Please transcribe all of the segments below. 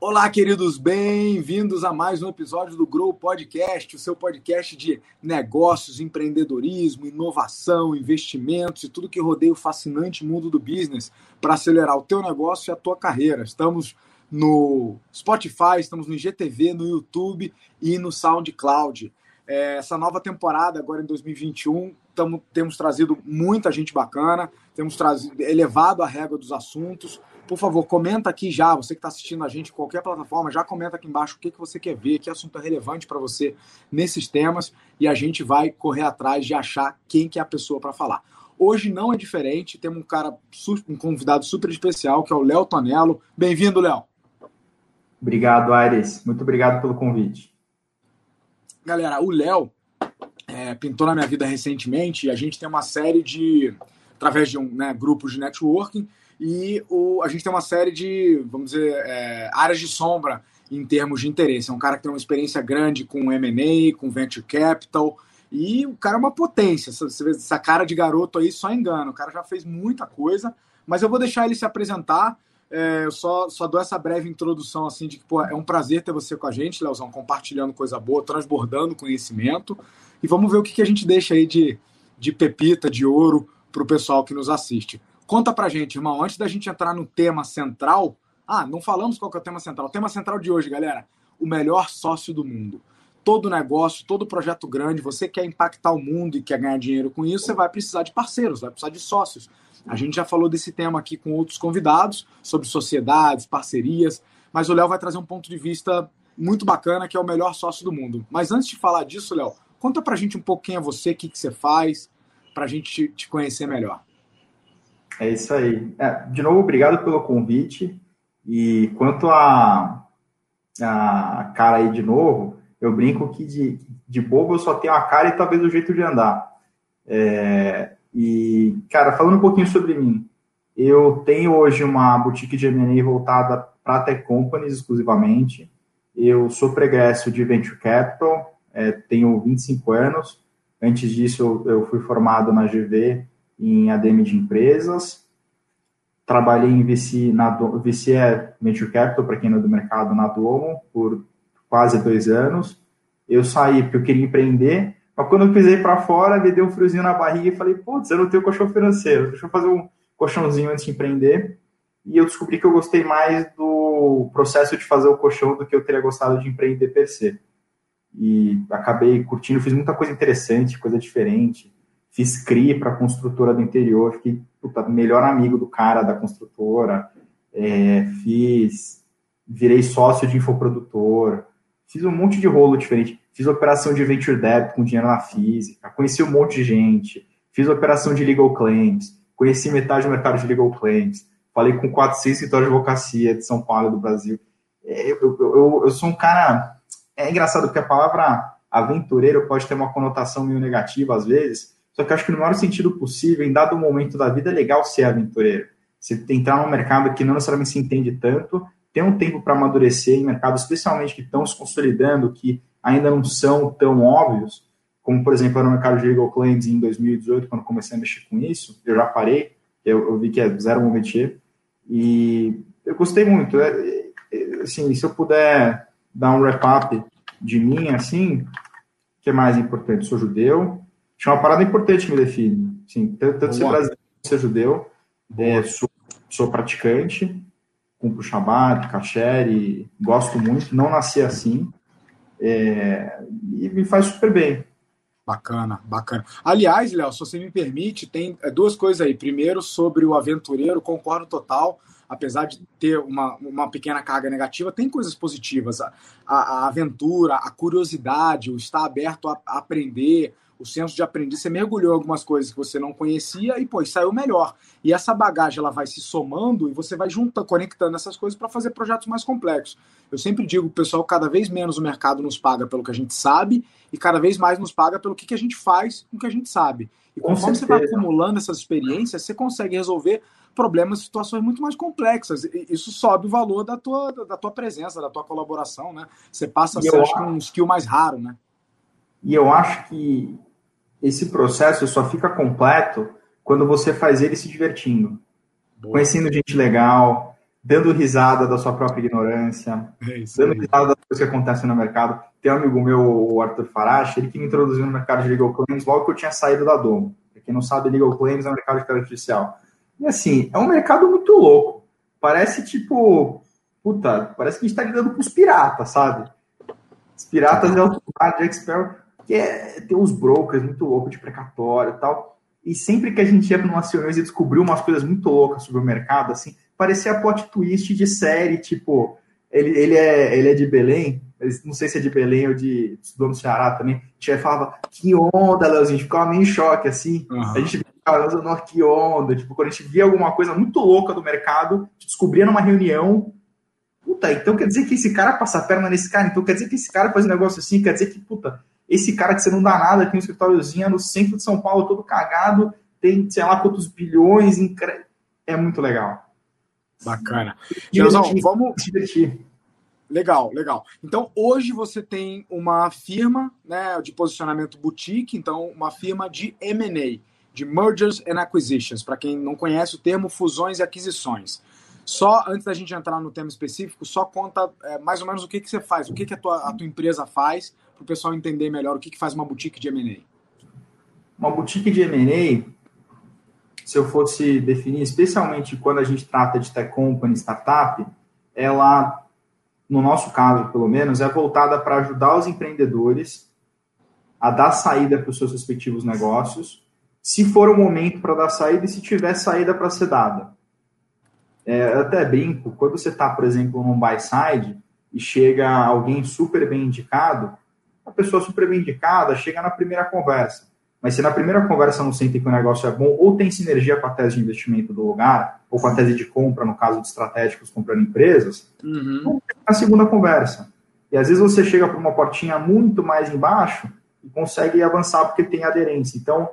Olá, queridos, bem-vindos a mais um episódio do Grow Podcast, o seu podcast de negócios, empreendedorismo, inovação, investimentos e tudo que rodeia o fascinante mundo do business para acelerar o teu negócio e a tua carreira. Estamos no Spotify, estamos no IGTV, no YouTube e no SoundCloud. É, essa nova temporada, agora em 2021, tamo, temos trazido muita gente bacana, temos trazido, elevado a régua dos assuntos por favor, comenta aqui já, você que está assistindo a gente em qualquer plataforma, já comenta aqui embaixo o que, que você quer ver, que assunto é relevante para você nesses temas e a gente vai correr atrás de achar quem que é a pessoa para falar. Hoje não é diferente, temos um cara, um convidado super especial, que é o Léo Tonello. Bem-vindo, Léo. Obrigado, Aires. Muito obrigado pelo convite. Galera, o Léo é, pintou na minha vida recentemente a gente tem uma série de, através de um né, grupo de networking, e o, a gente tem uma série de, vamos dizer, é, áreas de sombra em termos de interesse. É um cara que tem uma experiência grande com M&A, com Venture Capital, e o cara é uma potência. Você vê essa cara de garoto aí só engana. O cara já fez muita coisa, mas eu vou deixar ele se apresentar. É, eu só, só dou essa breve introdução assim de que pô, é um prazer ter você com a gente, Leozão, compartilhando coisa boa, transbordando conhecimento. E vamos ver o que, que a gente deixa aí de, de pepita, de ouro para o pessoal que nos assiste. Conta pra gente, irmão, antes da gente entrar no tema central. Ah, não falamos qual que é o tema central. O tema central de hoje, galera, o melhor sócio do mundo. Todo negócio, todo projeto grande, você quer impactar o mundo e quer ganhar dinheiro com isso, você vai precisar de parceiros, vai precisar de sócios. A gente já falou desse tema aqui com outros convidados, sobre sociedades, parcerias, mas o Léo vai trazer um ponto de vista muito bacana, que é o melhor sócio do mundo. Mas antes de falar disso, Léo, conta pra gente um pouco quem é você, o que, que você faz, pra gente te, conhecer melhor. É isso aí. É, de novo, obrigado pelo convite. E quanto a, a cara aí de novo, eu brinco que de, de bobo eu só tenho a cara e talvez o jeito de andar. É, e, cara, falando um pouquinho sobre mim, eu tenho hoje uma boutique de M&A voltada para tech companies exclusivamente. Eu sou pregresso de Venture Capital, é, tenho 25 anos. Antes disso, eu, eu fui formado na GV em ADM de empresas. Trabalhei em VC, na, VC é Venture Capital, para quem não é do mercado, na Domo, por quase dois anos. Eu saí porque eu queria empreender, mas quando eu pisei para fora, me deu um friozinho na barriga e falei, putz, eu não tenho colchão financeiro, deixa eu fazer um colchãozinho antes de empreender. E eu descobri que eu gostei mais do processo de fazer o colchão do que eu teria gostado de empreender per se. E acabei curtindo, fiz muita coisa interessante, coisa diferente fiz CRI para a construtora do interior, fiquei puta, melhor amigo do cara da construtora, é, fiz, virei sócio de infoprodutor, fiz um monte de rolo diferente, fiz operação de venture debt com dinheiro na física, conheci um monte de gente, fiz operação de legal claims, conheci metade do mercado de legal claims, falei com 400 escritórios de advocacia de São Paulo do Brasil. É, eu, eu, eu, eu sou um cara. É engraçado porque a palavra aventureiro pode ter uma conotação meio negativa às vezes, só que eu acho que no maior sentido possível, em dado momento da vida, é legal ser aventureiro. Você entrar num mercado que não necessariamente se entende tanto, ter um tempo para amadurecer em mercados, especialmente que estão se consolidando, que ainda não são tão óbvios, como, por exemplo, no mercado de legal claims em 2018, quando comecei a mexer com isso, eu já parei, eu, eu vi que é zero momentier, e eu gostei muito. É, é, assim, se eu puder dar um wrap-up de mim, assim, o que é mais importante? Eu sou judeu, tinha uma parada importante que me define. Assim, tanto, tanto ser brasileiro quanto ser judeu. É, sou, sou praticante, cumpro Shabbat, kasher, gosto muito. Não nasci assim. É, e me faz super bem. Bacana, bacana. Aliás, Léo, se você me permite, tem é, duas coisas aí. Primeiro, sobre o aventureiro, concordo total. Apesar de ter uma, uma pequena carga negativa, tem coisas positivas. A, a, a aventura, a curiosidade, o estar aberto a, a aprender, o senso de aprendiz, você mergulhou em algumas coisas que você não conhecia e, pô, saiu melhor. E essa bagagem, ela vai se somando e você vai juntando, conectando essas coisas para fazer projetos mais complexos. Eu sempre digo, pessoal, cada vez menos o mercado nos paga pelo que a gente sabe e cada vez mais nos paga pelo que, que a gente faz com o que a gente sabe. E conforme você vai acumulando essas experiências, você consegue resolver problemas, situações muito mais complexas. E isso sobe o valor da tua, da tua presença, da tua colaboração, né? Você passa a ser, acho, um skill mais raro, né? E eu acho que esse processo só fica completo quando você faz ele se divertindo. Boa. Conhecendo gente legal, dando risada da sua própria ignorância, é dando aí. risada das coisas que acontecem no mercado. Tem um amigo meu, o Arthur Farache, ele que me introduziu no mercado de legal claims logo que eu tinha saído da Domo. Pra quem não sabe, legal claims é um mercado de artificial. E assim, é um mercado muito louco. Parece tipo, puta, parece que a gente tá lidando com os piratas, sabe? Os piratas é o Jack Sparrow, que é, tem uns brokers muito loucos de precatório e tal. E sempre que a gente ia para umas reuniões e descobriu umas coisas muito loucas sobre o mercado, assim, parecia plot twist de série, tipo, ele, ele, é, ele é de Belém, não sei se é de Belém ou de no Ceará também, a gente falava, que onda, Leozinho, a gente ficava meio em choque, assim, uhum. a gente ficava, que onda, tipo, quando a gente via alguma coisa muito louca do mercado, descobria numa reunião, puta, então quer dizer que esse cara passa a perna nesse cara, então quer dizer que esse cara faz um negócio assim, quer dizer que, puta, esse cara que você não dá nada, tem um escritóriozinho no centro de São Paulo, todo cagado, tem, sei lá, quantos bilhões, em... é muito legal. Bacana. Geralzão, vamos. Divertir. Legal, legal. Então, hoje você tem uma firma né, de posicionamento boutique, então, uma firma de M&A, de Mergers and Acquisitions, para quem não conhece o termo fusões e aquisições. Só, antes da gente entrar no tema específico, só conta é, mais ou menos o que, que você faz, o que, que a, tua, a tua empresa faz, para o pessoal entender melhor o que, que faz uma boutique de M&A. Uma boutique de M&A se eu fosse definir, especialmente quando a gente trata de tech company, startup, ela, no nosso caso pelo menos, é voltada para ajudar os empreendedores a dar saída para os seus respectivos negócios, se for o momento para dar saída e se tiver saída para ser dada. É, eu até brinco, quando você está, por exemplo, num buy side e chega alguém super bem indicado, a pessoa super bem indicada chega na primeira conversa. Mas se na primeira conversa não sentem que o negócio é bom, ou tem sinergia com a tese de investimento do lugar, ou com a tese de compra, no caso de estratégicos comprando empresas, uhum. na segunda conversa. E às vezes você chega para uma portinha muito mais embaixo e consegue avançar porque tem aderência. Então,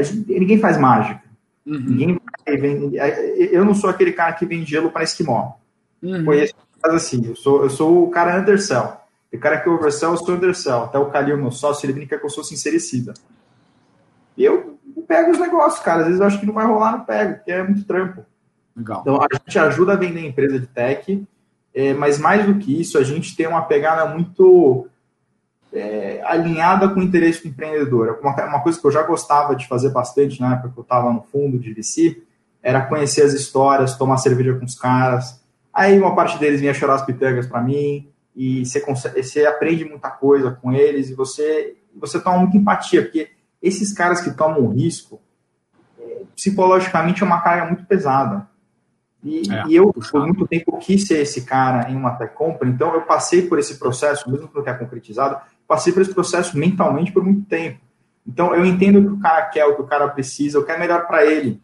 gente, ninguém faz mágica. Uhum. Ninguém vem, eu não sou aquele cara que vende gelo para esquimó. Uhum. Conheço, assim, eu sou, eu sou o cara undersell. O cara que oversell, eu sou undersell. Até o Calil, meu sócio, ele brinca que eu sou sincericida. E eu pego os negócios, cara. Às vezes eu acho que não vai rolar, não pego, porque é muito trampo. Legal. Então a gente ajuda a vender empresa de tech, é, mas mais do que isso, a gente tem uma pegada muito é, alinhada com o interesse do empreendedor. Uma, uma, coisa que eu já gostava de fazer bastante na época que eu estava no fundo de VC era conhecer as histórias, tomar cerveja com os caras. Aí uma parte deles vinha chorar as pitangas para mim e você, consegue, você aprende muita coisa com eles e você, você toma muita empatia, porque esses caras que tomam risco, é, psicologicamente é uma carga muito pesada. E, é, e eu, por muito tempo, quis ser esse cara em uma tech company, então eu passei por esse processo, mesmo que não tenha concretizado, passei por esse processo mentalmente por muito tempo. Então eu entendo o que o cara quer, o que o cara precisa, o que é melhor para ele.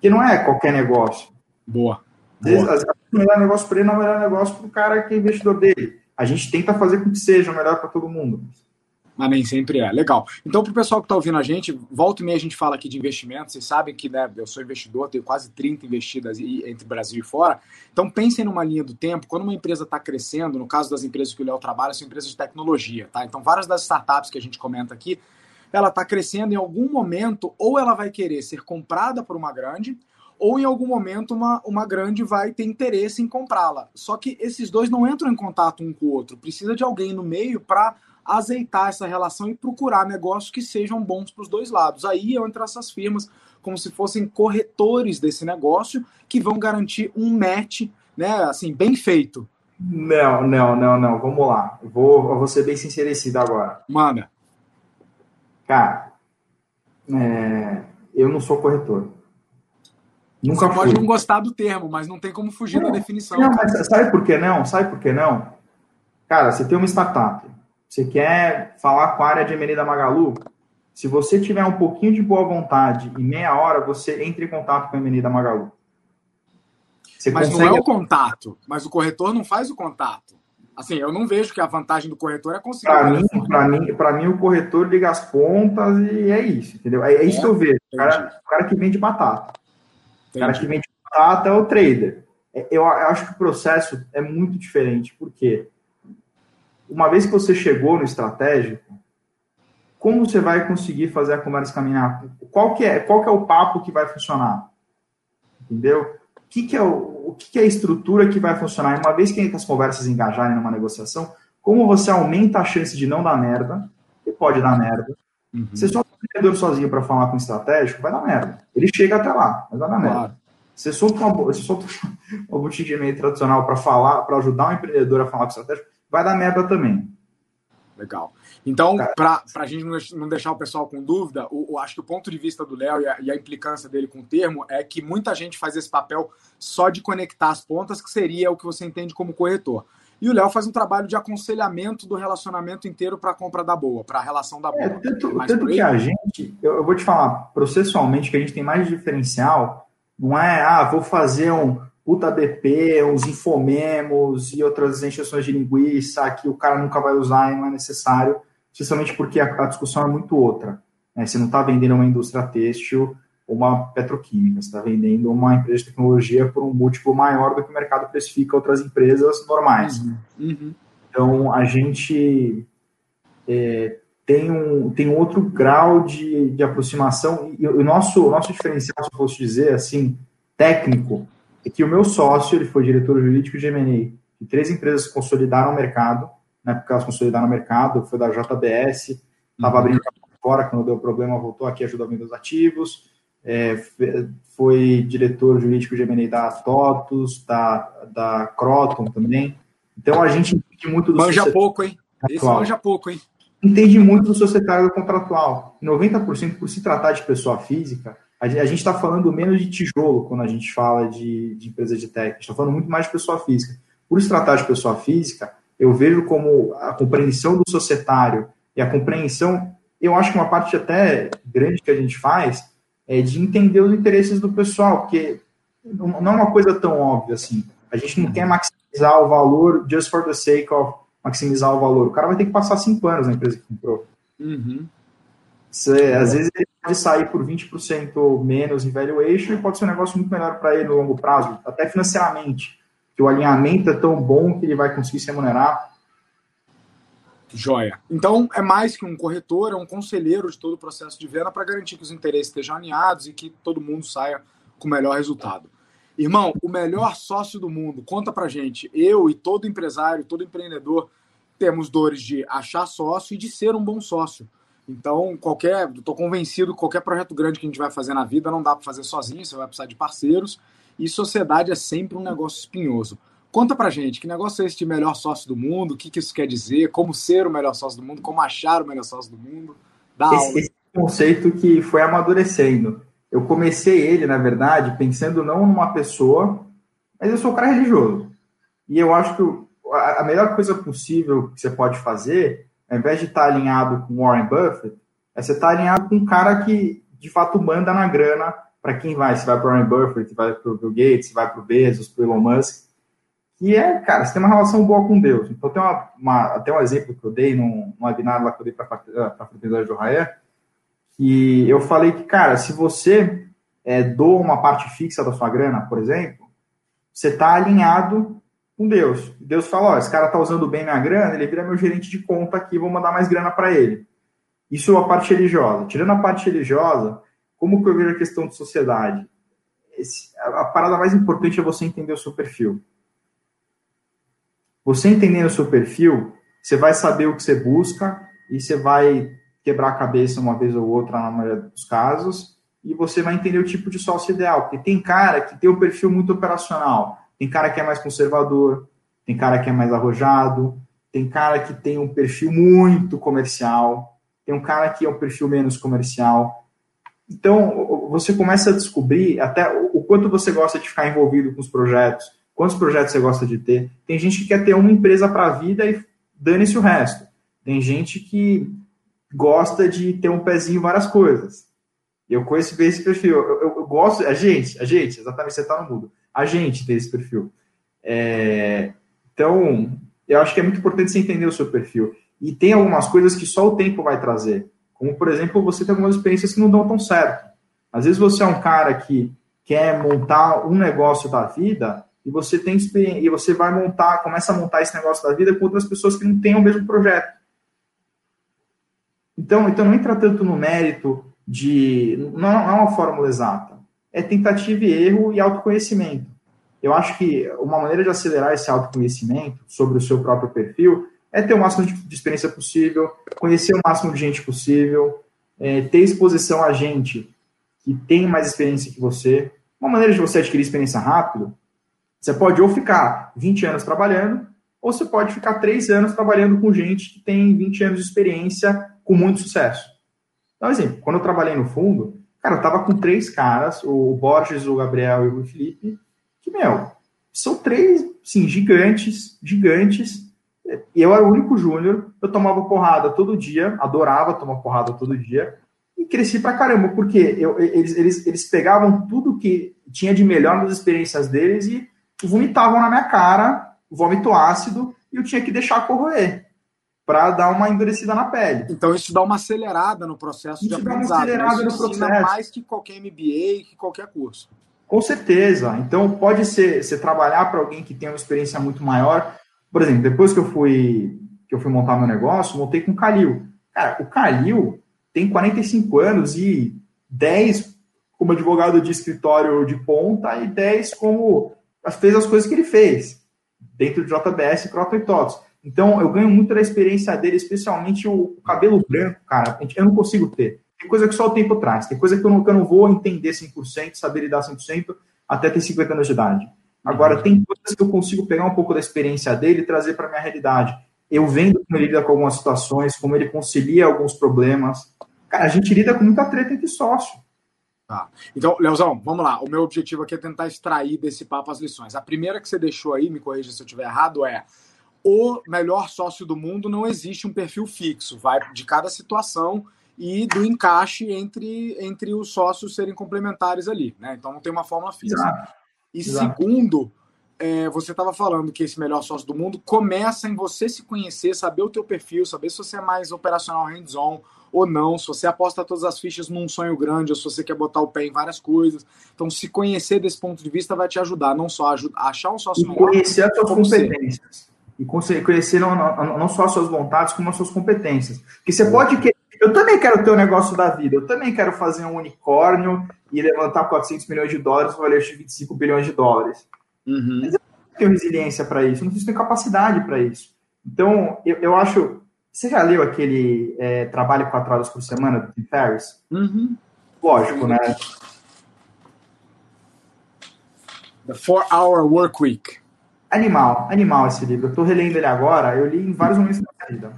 Que não é qualquer negócio. Boa. Às vezes, às vezes o melhor negócio para ele não é o melhor negócio para o cara que é investidor dele. A gente tenta fazer com que seja o melhor para todo mundo mas nem sempre é. Legal. Então, para o pessoal que está ouvindo a gente, volta e meia a gente fala aqui de investimento. Vocês sabem que né, eu sou investidor, tenho quase 30 investidas entre Brasil e fora. Então, pensem numa linha do tempo. Quando uma empresa está crescendo, no caso das empresas que o Léo trabalha, são empresas de tecnologia. Tá? Então, várias das startups que a gente comenta aqui, ela está crescendo em algum momento, ou ela vai querer ser comprada por uma grande, ou em algum momento uma, uma grande vai ter interesse em comprá-la. Só que esses dois não entram em contato um com o outro. Precisa de alguém no meio para azeitar essa relação e procurar negócios que sejam bons para os dois lados. Aí entram essas firmas como se fossem corretores desse negócio que vão garantir um match, né, assim, bem feito. Não, não, não, não. Vamos lá. Eu vou, eu vou ser bem sincerecido agora. Manda. Cara, é, eu não sou corretor. Nunca Você pode não gostar do termo, mas não tem como fugir não, da definição. Não, mas sabe por que não? Sabe por que não? Cara, você tem uma startup você quer falar com a área de M&A da Magalu? Se você tiver um pouquinho de boa vontade e meia hora, você entra em contato com a M&A da Magalu. Você mas consegue... não é o contato, mas o corretor não faz o contato. Assim, eu não vejo que a vantagem do corretor é conseguir. Para mim, para mim, para mim, o corretor liga as pontas e é isso, entendeu? É, é isso é, que eu vejo. O cara, o cara, que vende batata. Entendi. O cara que vende batata é o trader. É, eu, eu acho que o processo é muito diferente. Por quê? Uma vez que você chegou no estratégico, como você vai conseguir fazer a conversa caminhar? Qual que é, qual que é o papo que vai funcionar? Entendeu? O que, que é o, o que, que é a estrutura que vai funcionar? E uma vez que as conversas engajarem numa negociação, como você aumenta a chance de não dar merda? E pode dar merda. Uhum. Você só um empreendedor sozinho para falar com um estratégico, vai dar merda. Ele chega até lá, mas vai dar merda. Claro. Você solta uma, você solta uma boutique de e-mail tradicional para falar, para ajudar um empreendedor a falar com o estratégico, vai dar merda também. Legal. Então, para a gente não deixar o pessoal com dúvida, o acho que o ponto de vista do Léo e, e, a implicância dele com o termo é que muita gente faz esse papel só de conectar as pontas, que seria o que você entende como corretor. E o Léo faz um trabalho de aconselhamento do relacionamento inteiro para a compra da boa, para a relação da boa. É, tanto, é tanto que a gente, eu, eu, vou te falar, processualmente, que a gente tem mais diferencial, não é, ah, vou fazer um, puta BP, uns infomemos e outras encheções de linguiça que o cara nunca vai usar e não é necessário, especialmente porque a, a discussão é muito outra. Né? Você não está vendendo uma indústria têxtil ou uma petroquímica, você está vendendo uma empresa de tecnologia por um múltiplo maior do que o mercado precifica outras empresas normais. Uhum. Uhum. Então, a gente é, tem, um, tem outro grau de, de aproximação e o nosso, o nosso diferencial, se eu fosse dizer assim, técnico, é que o meu sócio, ele foi diretor jurídico de M&A de três empresas que consolidaram o mercado, na época elas consolidaram o mercado, foi da JBS, estava uhum. abrindo fora, quando deu problema, voltou aqui, ajudou a vender os ativos, é, foi diretor jurídico de M&A da TOTUS, da, da Croton também, então a gente entende muito do Manja pouco, hein? Esse manja pouco, hein? Entende muito do societário contratual. 90% por se tratar de pessoa física, a gente está falando menos de tijolo quando a gente fala de, de empresa de tech, a gente está falando muito mais de pessoa física. Por se tratar de pessoa física, eu vejo como a compreensão do societário e a compreensão, eu acho que uma parte até grande que a gente faz é de entender os interesses do pessoal, porque não é uma coisa tão óbvia assim. A gente não quer maximizar o valor just for the sake of maximizar o valor. O cara vai ter que passar cinco anos na empresa que comprou. Uhum. Você, às vezes ele pode sair por 20% menos em valuation e pode ser um negócio muito melhor para ele no longo prazo, até financeiramente, que o alinhamento é tão bom que ele vai conseguir se remunerar. Joia. Então, é mais que um corretor, é um conselheiro de todo o processo de venda para garantir que os interesses estejam alinhados e que todo mundo saia com o melhor resultado. Irmão, o melhor sócio do mundo, conta pra gente. Eu e todo empresário, todo empreendedor, temos dores de achar sócio e de ser um bom sócio. Então, qualquer, estou convencido que qualquer projeto grande que a gente vai fazer na vida não dá para fazer sozinho, você vai precisar de parceiros. E sociedade é sempre um negócio espinhoso. Conta pra gente, que negócio é esse de melhor sócio do mundo? O que, que isso quer dizer? Como ser o melhor sócio do mundo? Como achar o melhor sócio do mundo? Dá esse, aula. esse conceito que foi amadurecendo. Eu comecei ele, na verdade, pensando não numa pessoa, mas eu sou um cara religioso. E eu acho que a melhor coisa possível que você pode fazer ao invés de estar alinhado com Warren Buffett, é você estar alinhado com um cara que de fato manda na grana para quem vai. Se vai para Warren Buffett, se vai para o Bill Gates, se vai para o Bezos, para Elon Musk. Que é, cara, você tem uma relação boa com Deus. Então, tem uma, uma, até um exemplo que eu dei num, num webinar lá que eu dei para a fraternidade do Raé, que eu falei que, cara, se você é, doa uma parte fixa da sua grana, por exemplo, você está alinhado com Deus. Deus fala: ó, esse cara tá usando bem minha grana, ele vira meu gerente de conta aqui, vou mandar mais grana para ele. Isso é a parte religiosa. Tirando a parte religiosa, como que eu vejo a questão de sociedade? Esse, a, a parada mais importante é você entender o seu perfil. Você entendendo o seu perfil, você vai saber o que você busca e você vai quebrar a cabeça uma vez ou outra na maioria dos casos e você vai entender o tipo de sócio ideal. Porque tem cara que tem um perfil muito operacional tem cara que é mais conservador, tem cara que é mais arrojado, tem cara que tem um perfil muito comercial, tem um cara que é um perfil menos comercial. Então, você começa a descobrir até o quanto você gosta de ficar envolvido com os projetos, quantos projetos você gosta de ter. Tem gente que quer ter uma empresa para a vida e dane-se o resto. Tem gente que gosta de ter um pezinho em várias coisas. Eu conheço bem esse perfil. Eu, eu, eu gosto, a gente, a gente, exatamente, você está no mundo a gente ter esse perfil. É, então, eu acho que é muito importante você entender o seu perfil. E tem algumas coisas que só o tempo vai trazer. Como, por exemplo, você tem algumas experiências que não dão tão certo. Às vezes você é um cara que quer montar um negócio da vida e você tem e você vai montar, começa a montar esse negócio da vida com outras pessoas que não têm o mesmo projeto. Então, então não entra tanto no mérito de. Não, não é uma fórmula exata. É tentativa e erro e autoconhecimento. Eu acho que uma maneira de acelerar esse autoconhecimento sobre o seu próprio perfil é ter o máximo de experiência possível, conhecer o máximo de gente possível, é, ter exposição a gente que tem mais experiência que você. Uma maneira de você adquirir experiência rápido, você pode ou ficar 20 anos trabalhando, ou você pode ficar 3 anos trabalhando com gente que tem 20 anos de experiência com muito sucesso. Então, exemplo, quando eu trabalhei no fundo, cara, eu tava com três caras, o Borges, o Gabriel e o Felipe, que, meu, são três, sim, gigantes, gigantes, e eu era o único júnior, eu tomava porrada todo dia, adorava tomar porrada todo dia, e cresci pra caramba, porque eu, eles, eles, eles pegavam tudo que tinha de melhor nas experiências deles e vomitavam na minha cara, vômito ácido, e eu tinha que deixar corroer para dar uma endurecida na pele. Então isso dá uma acelerada no processo isso de aprendizado. Dá uma acelerada isso no processo. mais que qualquer MBA, que qualquer curso. Com certeza. Então pode ser você trabalhar para alguém que tem uma experiência muito maior. Por exemplo, depois que eu fui que eu fui montar meu negócio, montei com o Calil. Cara, o Calil tem 45 anos e 10 como advogado de escritório de ponta e 10 como fez as coisas que ele fez dentro de JBS, Croton e TOTS. Então, eu ganho muito da experiência dele, especialmente o cabelo branco, cara. Eu não consigo ter. Tem coisa que só o tempo traz. Tem coisa que eu eu não vou entender 100%, saber lidar 100%, até ter 50 anos de idade. Agora, tem coisas que eu consigo pegar um pouco da experiência dele e trazer para minha realidade. Eu vendo como ele lida com algumas situações, como ele concilia alguns problemas. Cara, a gente lida com muita treta entre sócio. Tá. Então, Leozão, vamos lá. O meu objetivo aqui é tentar extrair desse papo as lições. A primeira que você deixou aí, me corrija se eu estiver errado, é o melhor sócio do mundo não existe um perfil fixo, vai de cada situação e do encaixe entre, entre os sócios serem complementares ali, né? Então não tem uma fórmula fixa. Exato. E Exato. segundo, é, você estava falando que esse melhor sócio do mundo começa em você se conhecer, saber o teu perfil, saber se você é mais operacional hands-on ou não, se você aposta todas as fichas num sonho grande ou se você quer botar o pé em várias coisas. Então, se conhecer desse ponto de vista vai te ajudar, não só a achar um sócio e melhor. Conhecer as suas competências e conhecer não, não, não, só as suas vontades, como as suas competências. Porque você pode querer. Eu também quero ter o um negócio da vida, eu também quero fazer um unicórnio e levantar 400 milhões de dólares no valer de 25 bilhões de dólares. Uhum. Mas eu não tenho resiliência para isso, eu não tenho capacidade para isso. Então, eu, eu acho. Você já leu aquele é, Trabalho 4 horas por semana do Tim Ferriss? Uhum. Lógico, né? The 4 Hour Work Week. Animal, animal esse livro. Eu estou relendo ele agora, eu li em vários momentos da minha vida.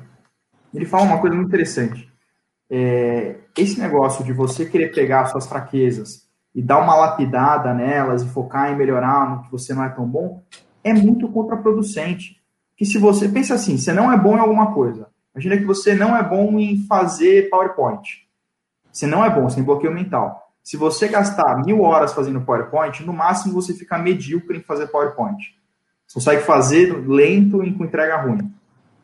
Ele fala uma coisa muito interessante. É, esse negócio de você querer pegar suas fraquezas e dar uma lapidada nelas e focar em melhorar no que você não é tão bom, é muito contraproducente. Que se você pensa assim, você não é bom em alguma coisa. Imagina que você não é bom em fazer PowerPoint. Você não é bom, tem bloqueio mental. Se você gastar mil horas fazendo PowerPoint, no máximo você fica medíocre em fazer PowerPoint. Você consegue fazer lento e com entrega ruim.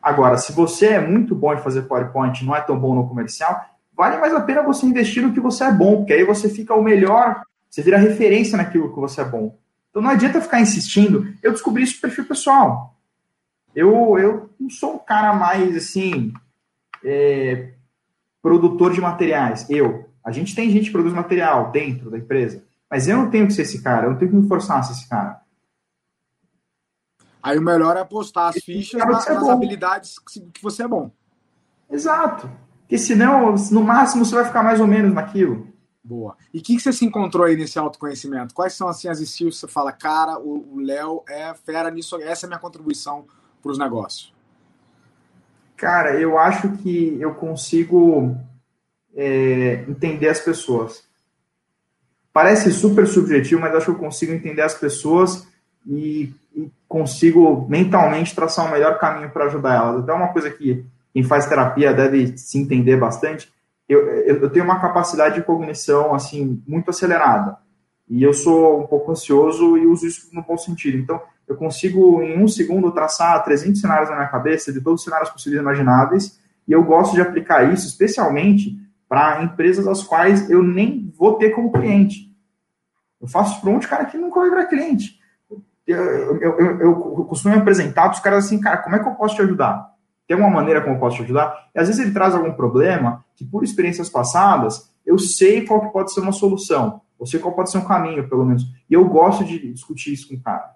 Agora, se você é muito bom em fazer PowerPoint não é tão bom no comercial, vale mais a pena você investir no que você é bom, porque aí você fica o melhor, você vira referência naquilo que você é bom. Então não adianta ficar insistindo. Eu descobri isso no perfil pessoal. Eu, eu não sou um cara mais assim, é, produtor de materiais. Eu. A gente tem gente que produz material dentro da empresa. Mas eu não tenho que ser esse cara, eu não tenho que me forçar a ser esse cara. Aí o melhor é apostar as fichas na, nas bom. habilidades que você é bom. Exato. Porque senão, no máximo, você vai ficar mais ou menos naquilo. Boa. E o que, que, você se encontrou aí nesse autoconhecimento? Quais são assim, as skills que você fala, cara, o Léo é fera nisso, essa é a minha contribuição para os negócios? Cara, eu acho que eu consigo é, entender as pessoas. Parece super subjetivo, mas acho que eu consigo entender as pessoas e, e consigo mentalmente traçar o um melhor caminho para ajudar elas. Até uma coisa que quem faz terapia deve se entender bastante. Eu, eu, tenho uma capacidade de cognição assim muito acelerada e eu sou um pouco ansioso e uso isso no bom sentido. Então, eu consigo em um segundo traçar 300 cenários na minha cabeça de todos os cenários possíveis e imagináveis e eu gosto de aplicar isso especialmente para empresas as quais eu nem vou ter como cliente. Eu faço para um de cara que nunca vai virar cliente eu, eu, eu, costumo apresentar para os caras assim, cara, como é que eu posso te ajudar? Tem alguma maneira como eu posso te ajudar? E às vezes ele traz algum problema que, por experiências passadas, eu sei qual que pode ser uma solução. Eu sei qual pode ser um caminho, pelo menos. E eu gosto de discutir isso com o cara.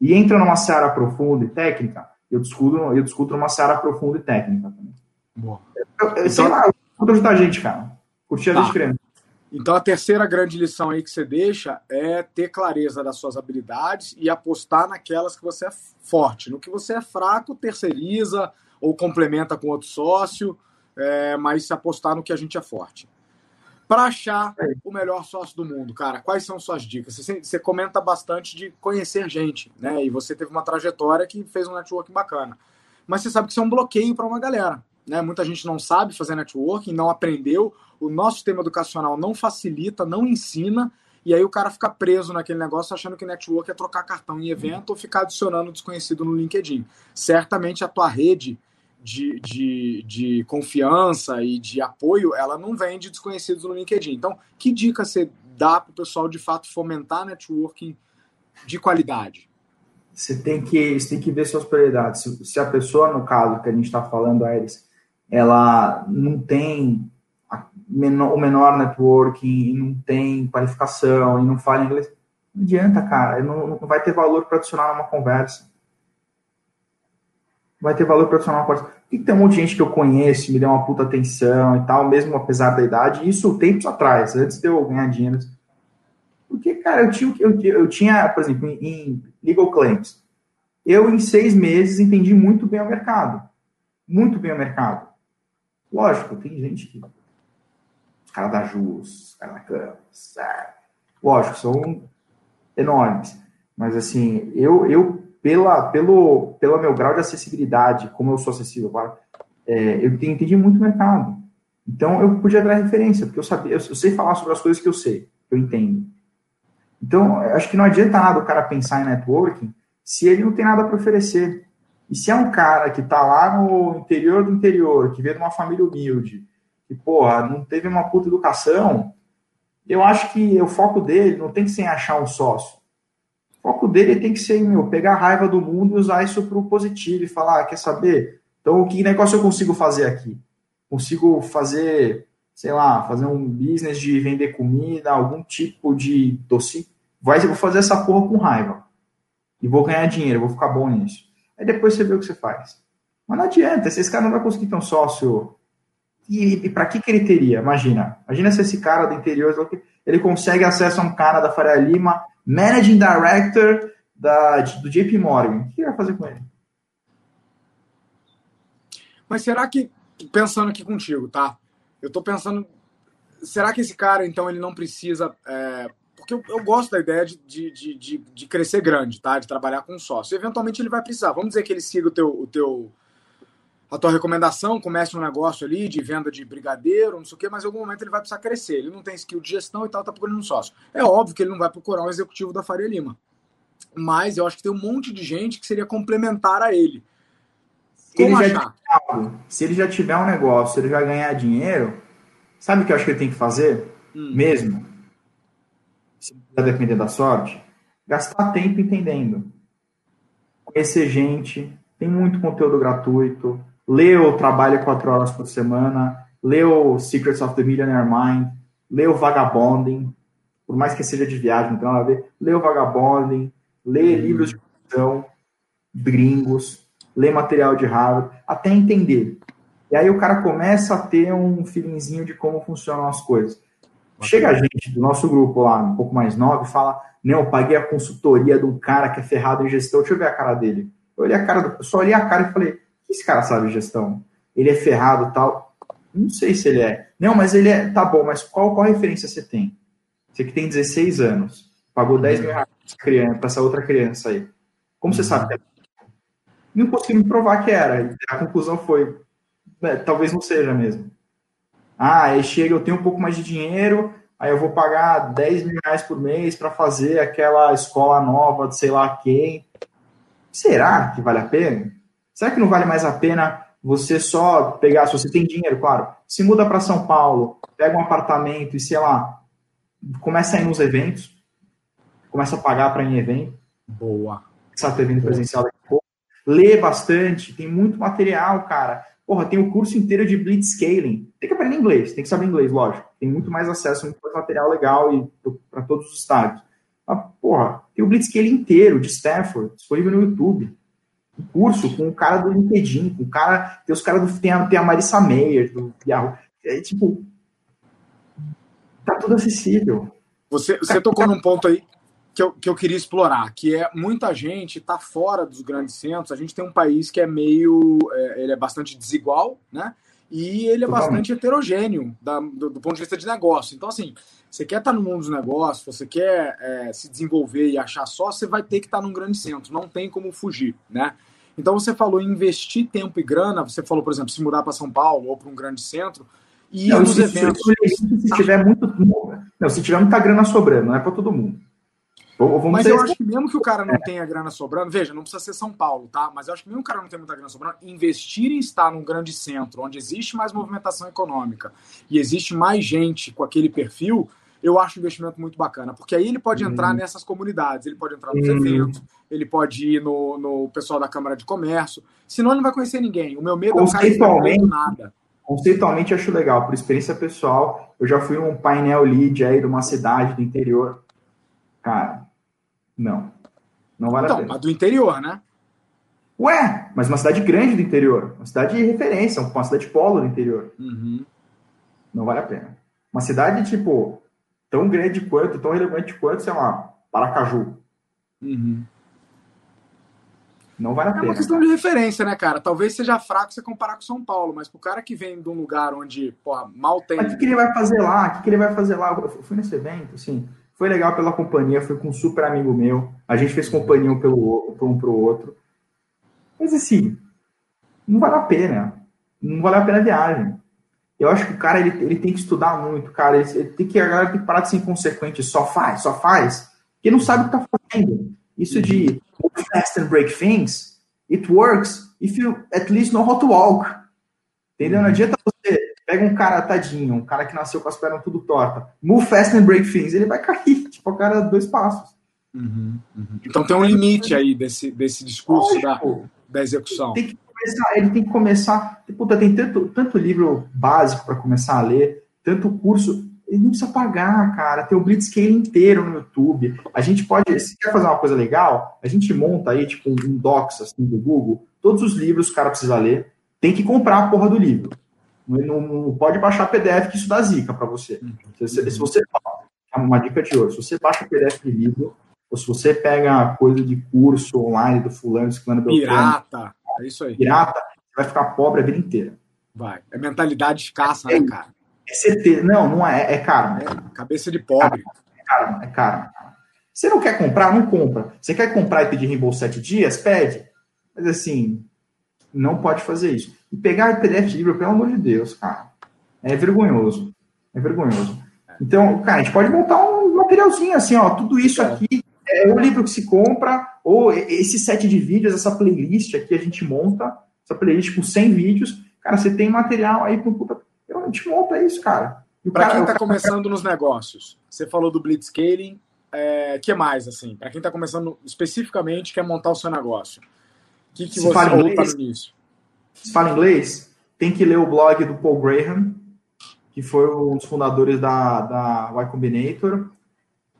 E entra numa seara profunda e técnica, eu discuto, eu discuto numa seara profunda e técnica também. Boa. Eu, eu, sei então- lá, eu ajudar a gente, cara. Curtir a tá. gente criança. Então, a terceira grande lição aí que você deixa é ter clareza das suas habilidades e apostar naquelas que você é forte. No que você é fraco, terceiriza ou complementa com outro sócio, é, mas apostar no que a gente é forte. Para achar o melhor sócio do mundo, cara, quais são suas dicas? Você, você, comenta bastante de conhecer gente, né? E você teve uma trajetória que fez um network bacana. Mas você sabe que isso é um bloqueio para uma galera. Né? Muita gente não sabe fazer networking, não aprendeu. O nosso sistema educacional não facilita, não ensina. E aí o cara fica preso naquele negócio achando que network é trocar cartão em evento ou ficar adicionando desconhecido no LinkedIn. Certamente a tua rede de, de, de confiança e de apoio, ela não vem de desconhecidos no LinkedIn. Então, que dica você dá para o pessoal de fato fomentar networking de qualidade? Você tem que, você tem que ver suas prioridades. Se, se a pessoa, no caso que a gente está falando, Aires, ela não tem menor, o menor networking, não tem qualificação, e não fala inglês, não adianta, cara, não, não vai ter valor para adicionar numa conversa. Vai ter valor para adicionar uma conversa. E tem um monte de gente que eu conheço, me deu uma puta atenção e tal, mesmo apesar da idade, isso tempos atrás, antes de eu ganhar dinheiro. Porque, cara, eu tinha, eu, eu tinha por exemplo, em legal claims, eu em seis meses entendi muito bem o mercado. Muito bem o mercado. Lógico, tem gente que. Os caras da JUS, os caras da Campos, lógico, são enormes. Mas assim, eu, eu pela, pelo, pelo meu grau de acessibilidade, como eu sou acessível, claro, é, eu entendi muito o mercado. Então eu podia dar referência, porque eu sabia, eu, eu sei falar sobre as coisas que eu sei, que eu entendo. Então, acho que não adianta nada o cara pensar em networking se ele não tem nada para oferecer. E se é um cara que está lá no interior do interior, que veio de uma família humilde, que, porra, não teve uma puta educação, eu acho que o foco dele não tem que ser em achar um sócio. O foco dele tem que ser meu, pegar a raiva do mundo e usar isso para o positivo e falar, ah, quer saber? Então, que negócio eu consigo fazer aqui? Consigo fazer, sei lá, fazer um business de vender comida, algum tipo de doce. Vai, vou fazer essa porra com raiva. E vou ganhar dinheiro, vou ficar bom nisso. Aí depois você vê o que você faz. Mas não adianta, esse cara não vai conseguir ter um sócio. E, e para que, que ele teria? Imagina. Imagina se esse cara do interior ele consegue acesso a um cara da Faria Lima, Managing Director da, do JP Morgan. O que ele vai fazer com ele? Mas será que, pensando aqui contigo, tá? Eu tô pensando, será que esse cara, então, ele não precisa é, porque eu, eu, gosto da ideia de, de, de, de, crescer grande, tá? De trabalhar com sócio. Eventualmente ele vai precisar. Vamos dizer que ele siga o teu, o teu, a tua recomendação, comece um negócio ali de venda de brigadeiro, não sei o quê, mas em algum momento ele vai precisar crescer. Ele não tem skill de gestão e tal, tá procurando um sócio. É óbvio que ele não vai procurar um executivo da Faria Lima. Mas eu acho que tem um monte de gente que seria complementar a ele. Como ele? Já, se ele já tiver um negócio, se ele já ganhar dinheiro, sabe o que eu acho que ele tem que fazer? Hum. Mesmo? se vai depender da sorte, gastar tempo entendendo. Conhecer gente, tem muito conteúdo gratuito, lê o Trabalho 4 Horas por Semana, lê o Secrets of the Millionaire Mind, lê o Vagabonding, por mais que seja de viagem, não tem nada a ver, lê o Vagabonding, lê hum. livros de ficção, gringos, lê material de Harvard, até entender. E aí o cara começa a ter um feelingzinho de como funcionam as coisas. Chega a gente do nosso grupo lá, um pouco mais novo, e fala: Não, eu paguei a consultoria de um cara que é ferrado em gestão. Deixa eu ver a cara dele. Eu olhei a cara do, só olhei a cara e falei: que esse cara sabe gestão? Ele é ferrado tal. Não sei se ele é. Não, mas ele é. Tá bom, mas qual, qual referência você tem? Você que tem 16 anos, pagou 10 mil reais para essa outra criança aí. Como você sabe que é? Não consegui me provar que era. A conclusão foi: é, talvez não seja mesmo. Ah, aí chega, eu tenho um pouco mais de dinheiro, aí eu vou pagar 10 mil reais por mês para fazer aquela escola nova de sei lá quem. Será que vale a pena? Será que não vale mais a pena você só pegar, se você tem dinheiro, claro, se muda para São Paulo, pega um apartamento e sei lá, começa a ir nos eventos, começa a pagar para ir em evento. Boa. A ter evento presencial daqui a pouco. lê bastante, tem muito material, cara. Porra, tem o curso inteiro de Blitzscaling. Tem que aprender inglês, tem que saber inglês, lógico. Tem muito mais acesso, muito mais material legal e para todos os estágios. Mas, porra, tem o Blitzscaling inteiro de Stanford, disponível no YouTube. Curso com o cara do LinkedIn, com o cara. Tem os caras do. Tem a, tem a Marissa Meyer, do Yahoo. É tipo. Tá tudo acessível. Você, você tocou num ponto aí que eu, que eu queria explorar, que é muita gente está fora dos grandes centros. A gente tem um país que é meio, é, ele é bastante desigual, né? E ele é bastante heterogêneo da, do, do, ponto de vista de negócio. Então, assim, você quer estar no mundo dos negócios, você quer é, se desenvolver e achar só, você vai ter que estar num grande centro. Não tem como fugir, né? Então, você falou em investir tempo e grana. Você falou, por exemplo, se mudar para São Paulo ou para um grande centro. E não, nos se, eventos. Se, se, tiver muito, não, se tiver muita grana sobrando, não é para todo mundo. Mas eu acho que mesmo que o cara não tenha grana sobrando, veja, não precisa ser São Paulo, tá? Mas eu acho que mesmo que o cara não tenha muita grana sobrando, investir em estar num grande centro, onde existe mais movimentação econômica e existe mais gente com aquele perfil, eu acho um investimento muito bacana, porque aí ele pode entrar hum. nessas comunidades, ele pode entrar nos hum. eventos, ele pode ir no, no pessoal da Câmara de Comércio, senão ele não vai conhecer ninguém. O meu medo é o cara não nada. Conceitualmente acho legal, por experiência pessoal, eu já fui um painel lead aí de uma cidade do interior. Cara, não. Não vale então, a pena. Mas do interior, né? Ué, mas uma cidade grande do interior. Uma cidade de referência, uma cidade polo do interior. Uhum. Não vale a pena. Uma cidade, tipo, tão grande quanto, tão relevante quanto, sei lá, Paracaju. Uhum. Não vale a pena. É uma questão de referência, né, cara? Talvez seja fraco você comparar com São Paulo, mas pro cara que vem de um lugar onde, porra, mal tem. Mas o que, que ele vai fazer lá? O que, que ele vai fazer lá? Eu fui nesse evento, assim. Foi legal pela companhia, fui com um super amigo meu. A gente fez companhia um pelo um pro outro. Mas assim, não vale a pena. Não vale a pena a viagem. Eu acho que o cara ele, ele tem que estudar muito, cara. Ele, ele tem que, a galera tem que parar de ser inconsequente. Só faz, só faz. Porque não sabe o que tá fazendo. Isso de fast and break things, it works if you at least know how to walk. Entendeu? Não adianta você Pega um cara tadinho, um cara que nasceu com as pernas tudo torta. Move fast and break things. Ele vai cair, tipo, o cara dois passos. Uhum, uhum. Então tem um limite aí desse, desse discurso da, da execução. Tem que começar, ele tem que começar. Puta, tem tanto, tanto livro básico para começar a ler, tanto curso. Ele não precisa pagar, cara. Tem o Blitzscale inteiro no YouTube. A gente pode, se quer fazer uma coisa legal, a gente monta aí, tipo, um docs assim, do Google. Todos os livros o cara precisa ler. Tem que comprar a porra do livro. Não, não pode baixar PDF que isso dá zica para você. Uhum. Se, se, você é uma dica de hoje, se você baixa PDF de livro, ou se você pega coisa de curso online do fulano, ciclano, pirata, é isso aí. Pirata, você vai ficar pobre a vida inteira. Vai. É mentalidade escassa, né, é, né, cara? É certeza. Não, não é, é caro. É cabeça de pobre. É caro, é caro. Você não quer comprar? Não compra. Você quer comprar e pedir reembolso sete dias? Pede. Mas assim, não pode fazer isso. E pegar PDF de livro, pelo amor de Deus, cara, é vergonhoso. É vergonhoso. Então, cara, a gente pode montar um materialzinho assim, ó, tudo isso é. aqui é o livro que se compra, ou esse set de vídeos, essa playlist aqui a gente monta, essa playlist com 100 vídeos, cara, você tem material aí para puta... A gente monta isso, cara. Para quem está começando nos negócios, você falou do Blitzscaling, é, que mais, assim? Para quem está começando especificamente, quer montar o seu negócio, o que, que você fala início? Se fala inglês, tem que ler o blog do Paul Graham, que foi um dos fundadores da, da Y Combinator.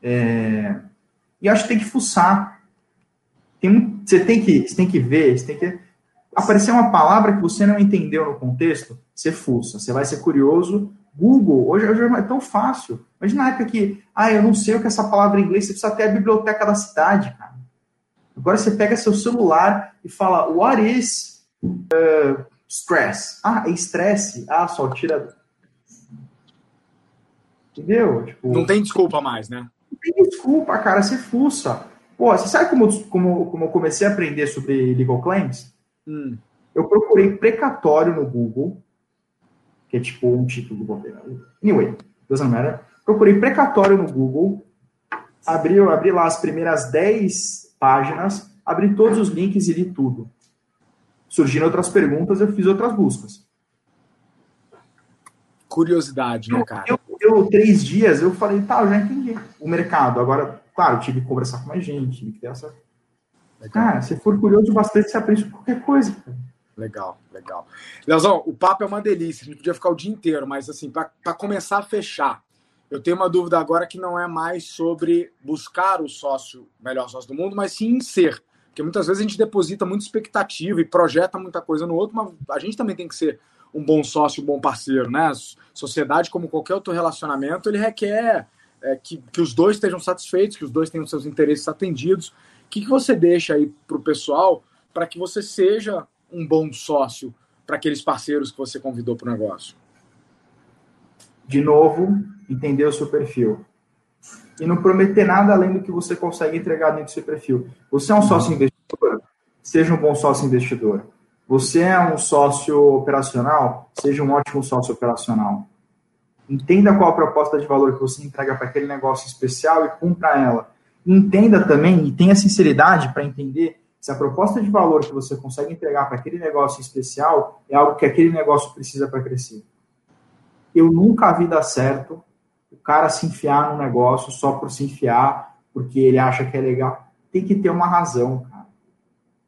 É, e acho que tem que fuçar. Tem, você, tem que, você tem que ver, você tem que. Aparecer uma palavra que você não entendeu no contexto, você fuça, você vai ser curioso. Google, hoje, hoje é tão fácil. Imagina na época que, ah, eu não sei o que é essa palavra em inglês, você precisa ter a biblioteca da cidade, cara. Agora você pega seu celular e fala, what is Uh, stress. Ah, é estresse. Ah, só tira. Entendeu? Tipo, não tem desculpa mais, né? Não tem desculpa, cara. Você fuça. Pô, você sabe como, como, como eu comecei a aprender sobre legal claims? Hum. Eu procurei precatório no Google, que é tipo um título do Anyway, doesn't matter. Procurei precatório no Google, abri, abri lá as primeiras 10 páginas, abri todos os links e li tudo surgiram outras perguntas, eu fiz outras buscas. Curiosidade, né, cara? Eu, eu, três dias, eu falei, tá, eu já entendi o mercado. Agora, claro, tive que conversar com mais gente, tive que ter essa. Legal. Cara, se for curioso bastante, você aprende qualquer coisa. Legal, legal. Leozão, o papo é uma delícia, a gente podia ficar o dia inteiro, mas assim, para começar a fechar, eu tenho uma dúvida agora que não é mais sobre buscar o sócio, melhor sócio do mundo, mas sim ser. Porque muitas vezes a gente deposita muita expectativa e projeta muita coisa no outro, mas a gente também tem que ser um bom sócio, um bom parceiro, né? Sociedade, como qualquer outro relacionamento, ele requer é, que, que os dois estejam satisfeitos, que os dois tenham seus interesses atendidos. O que, que você deixa aí para o pessoal para que você seja um bom sócio para aqueles parceiros que você convidou para o negócio? De novo, entender o seu perfil. E não prometer nada além do que você consegue entregar dentro do seu perfil. Você é um sócio investidor? Seja um bom sócio investidor. Você é um sócio operacional? Seja um ótimo sócio operacional. Entenda qual a proposta de valor que você entrega para aquele negócio especial e cumpra ela. Entenda também e tenha sinceridade para entender se a proposta de valor que você consegue entregar para aquele negócio especial é algo que aquele negócio precisa para crescer. Eu nunca vi dar certo o cara se enfiar num negócio só por se enfiar, porque ele acha que é legal. Tem que ter uma razão, cara.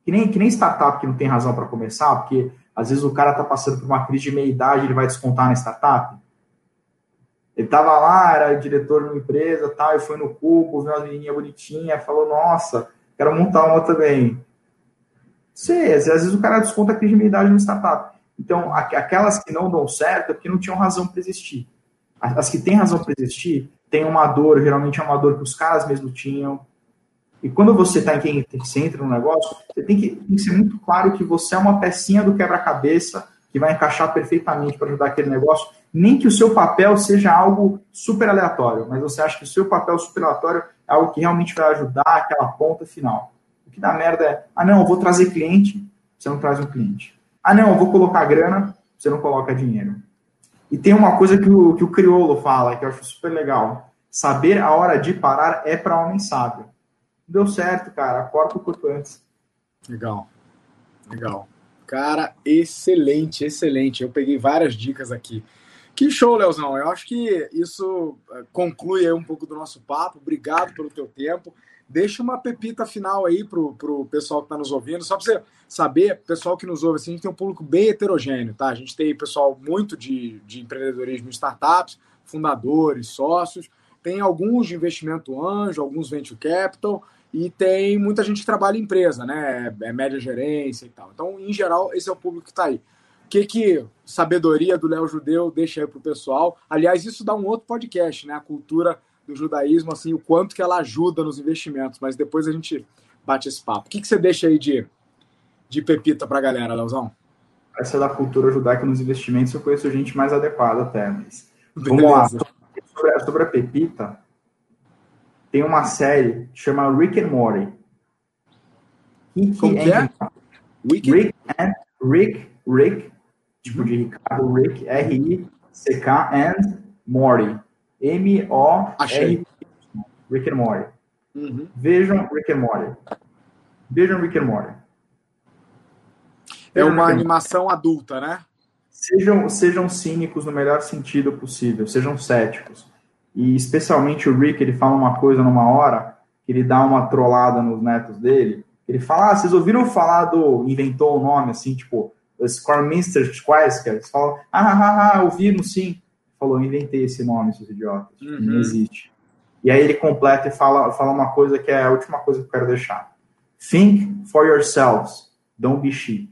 Que nem, que nem startup que não tem razão para começar, porque às vezes o cara está passando por uma crise de meia-idade, ele vai descontar na startup. Ele tava lá, era diretor de uma empresa, tal, e foi no cubo, viu uma menininha bonitinha, falou, nossa, quero montar uma também. Sei, às vezes o cara desconta a crise de meia-idade no startup. Então, aquelas que não dão certo é porque não tinham razão para existir. As que têm razão para existir, tem uma dor, geralmente é uma dor que os caras mesmo tinham. E quando você está em quem você entra no negócio, você tem que, tem que ser muito claro que você é uma pecinha do quebra-cabeça que vai encaixar perfeitamente para ajudar aquele negócio nem que o seu papel seja algo super aleatório, mas você acha que o seu papel super aleatório é algo que realmente vai ajudar aquela ponta final. O que dá merda é, ah não, eu vou trazer cliente, você não traz um cliente. Ah não, eu vou colocar grana, você não coloca dinheiro. E tem uma coisa que o, que o crioulo fala, que eu acho super legal. Saber a hora de parar é para homem sábio. Deu certo, cara. Acorda o quanto antes. Legal. Legal. Cara, excelente, excelente. Eu peguei várias dicas aqui. Que show, Leozão. Eu acho que isso eh, conclui um pouco do nosso papo. Obrigado pelo teu tempo. Deixa uma pepita final aí pro, pro pessoal que está nos ouvindo, só para você saber, pessoal que nos ouve, assim, a gente tem um público bem heterogêneo, tá? A gente tem pessoal muito de, de empreendedorismo startups, fundadores, sócios, tem alguns de investimento anjo, alguns venture capital, e tem muita gente que trabalha em empresa, né? É média gerência e tal. Então, em geral, esse é o público que está aí que que sabedoria do Léo Judeu deixa aí pro pessoal? Aliás, isso dá um outro podcast, né? A cultura do judaísmo, assim, o quanto que ela ajuda nos investimentos, mas depois a gente bate esse papo. O que, que você deixa aí de, de pepita pra galera, Leozão? Essa da cultura judaica nos investimentos eu conheço gente mais adequada até, mas... Vamos lá. Sobre a, sobre a pepita, tem uma série que chama Rick and Morty. Rick Como que é? Rick and Rick, Rick tipo de Ricardo, Rick, R-I-C-K, and Morty. M-O-R. Rick and Morty. Uhum. Vejam Rick and Morty. Vejam Rick and Morty. É uma animação adulta, né? Sejam, sejam cínicos no melhor sentido possível, sejam céticos. E especialmente o Rick, ele fala uma coisa numa hora, que ele dá uma trollada nos netos dele. Ele fala, ah, vocês ouviram falar do... Inventou o nome, assim, tipo, Scorminster Quasker, eles falam, ah, ah, ah, ouvimos sim. Falou, inventei esse nome, seus idiotas. Uhum. Não existe. E aí ele completa e fala, fala uma coisa que é a última coisa que eu quero deixar. Think for yourselves, don't be sheep.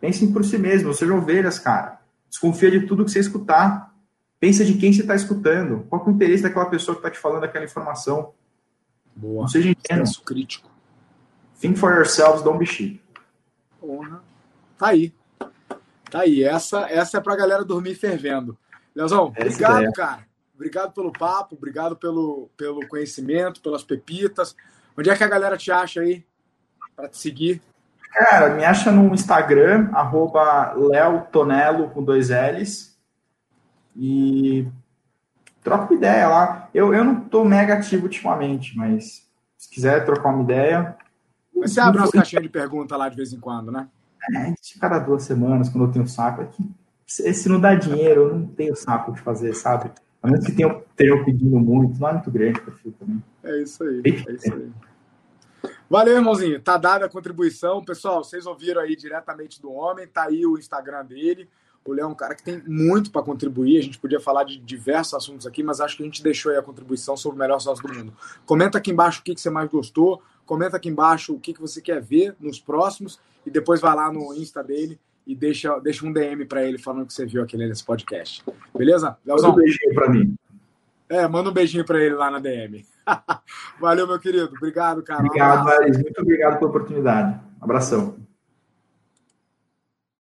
Pensem por si mesmos, sejam ovelhas, cara. Desconfia de tudo que você escutar. Pensa de quem você está escutando. Qual é o interesse daquela pessoa que está te falando aquela informação? Boa. Não seja ingênuo. crítico. Think for yourselves, don't be sheep. Porra. Tá aí. Tá aí. Essa, essa é pra galera dormir fervendo. Leozão, obrigado, é. cara. Obrigado pelo papo, obrigado pelo, pelo conhecimento, pelas pepitas. Onde é que a galera te acha aí para te seguir? Cara, me acha no Instagram, arroba leotonelo com dois L's. E troca uma ideia lá. Eu, eu não tô mega ativo ultimamente, mas se quiser trocar uma ideia. Mas você abre umas caixinhas de pergunta lá de vez em quando, né? É, cada duas semanas, quando eu tenho saco, que se não dá dinheiro, eu não tenho saco de fazer, sabe? A menos que tenham, tenham pedindo muito, não é muito grande o perfil também. É isso aí, é isso aí. Valeu, irmãozinho. Tá dada a contribuição. Pessoal, vocês ouviram aí diretamente do homem, tá aí o Instagram dele. O Léo é um cara que tem muito para contribuir. A gente podia falar de diversos assuntos aqui, mas acho que a gente deixou aí a contribuição sobre o melhor sócio do mundo. Comenta aqui embaixo o que, que você mais gostou. Comenta aqui embaixo o que, que você quer ver nos próximos. E depois vai lá no Insta dele e deixa, deixa um DM para ele falando que você viu aquele nesse podcast. Beleza? Leozão? Manda um beijinho para mim. É, manda um beijinho para ele lá na DM. Valeu, meu querido. Obrigado, cara. Obrigado, Laris. Muito obrigado pela oportunidade. Abração.